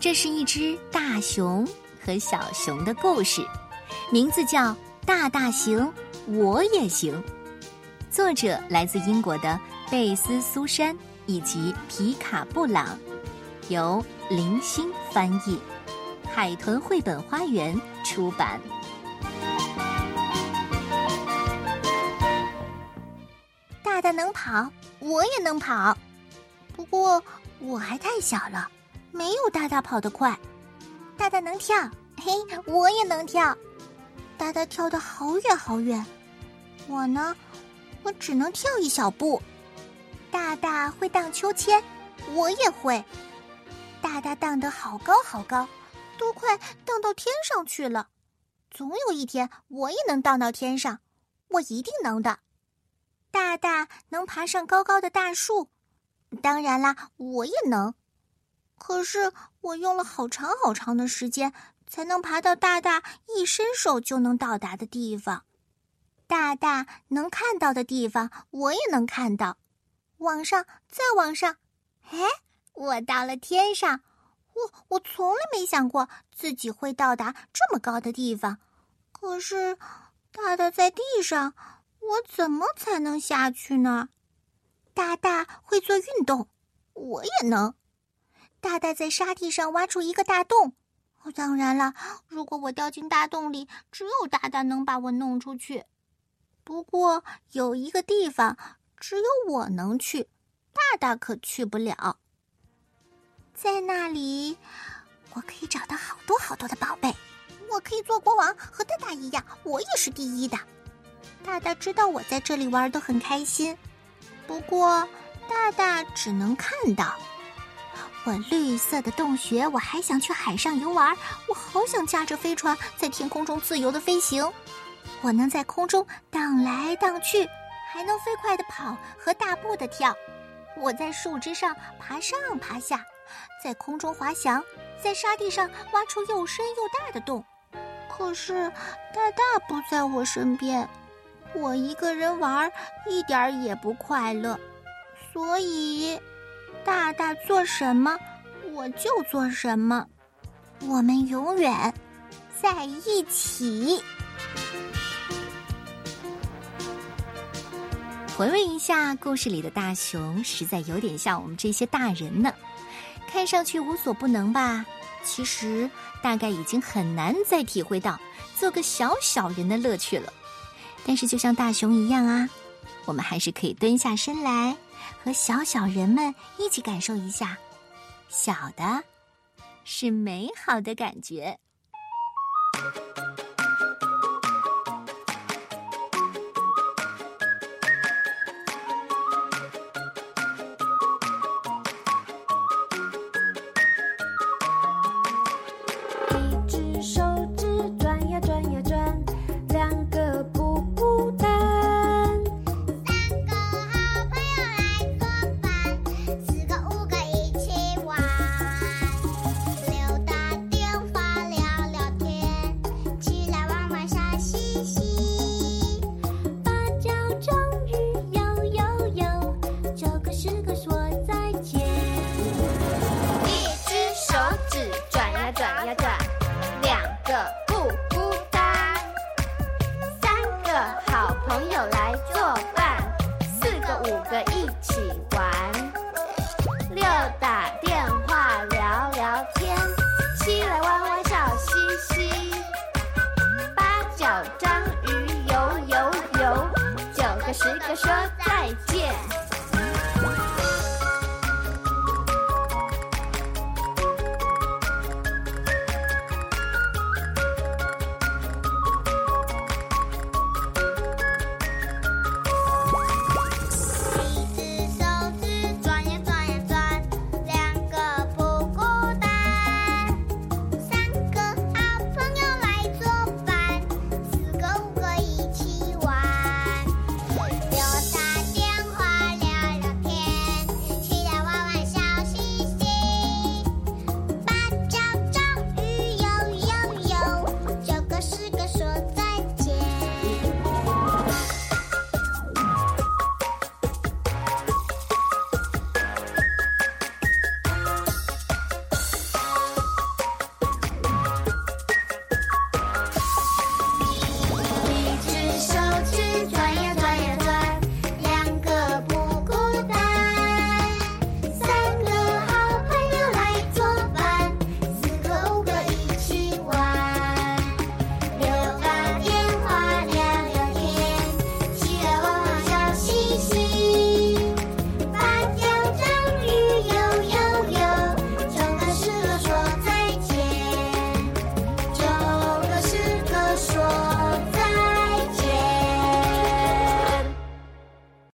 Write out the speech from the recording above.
这是一只大熊和小熊的故事，名字叫《大大行我也行》。作者来自英国的贝斯·苏珊以及皮卡·布朗，由林星翻译，海豚绘本花园出版。大大能跑，我也能跑，不过我还太小了。没有大大跑得快，大大能跳，嘿，我也能跳。大大跳得好远好远，我呢，我只能跳一小步。大大会荡秋千，我也会。大大荡得好高好高，都快荡到天上去了。总有一天，我也能荡到天上，我一定能的。大大能爬上高高的大树，当然啦，我也能。可是我用了好长好长的时间，才能爬到大大一伸手就能到达的地方。大大能看到的地方，我也能看到。往上，再往上，哎，我到了天上。我我从来没想过自己会到达这么高的地方。可是，大大在地上，我怎么才能下去呢？大大会做运动，我也能。大大在沙地上挖出一个大洞。当然了，如果我掉进大洞里，只有大大能把我弄出去。不过有一个地方只有我能去，大大可去不了。在那里，我可以找到好多好多的宝贝。我可以做国王，和大大一样，我也是第一的。大大知道我在这里玩的很开心，不过大大只能看到。我绿色的洞穴，我还想去海上游玩。我好想驾着飞船在天空中自由的飞行。我能在空中荡来荡去，还能飞快的跑和大步的跳。我在树枝上爬上爬下，在空中滑翔，在沙地上挖出又深又大的洞。可是大大不在我身边，我一个人玩一点也不快乐，所以。大大做什么，我就做什么。我们永远在一起。回味一下故事里的大熊，实在有点像我们这些大人呢。看上去无所不能吧？其实大概已经很难再体会到做个小小人的乐趣了。但是就像大熊一样啊，我们还是可以蹲下身来。和小小人们一起感受一下，小的是美好的感觉。个一起玩。六打电话聊聊天七来弯弯笑嘻嘻。八九章鱼游游游九个十个说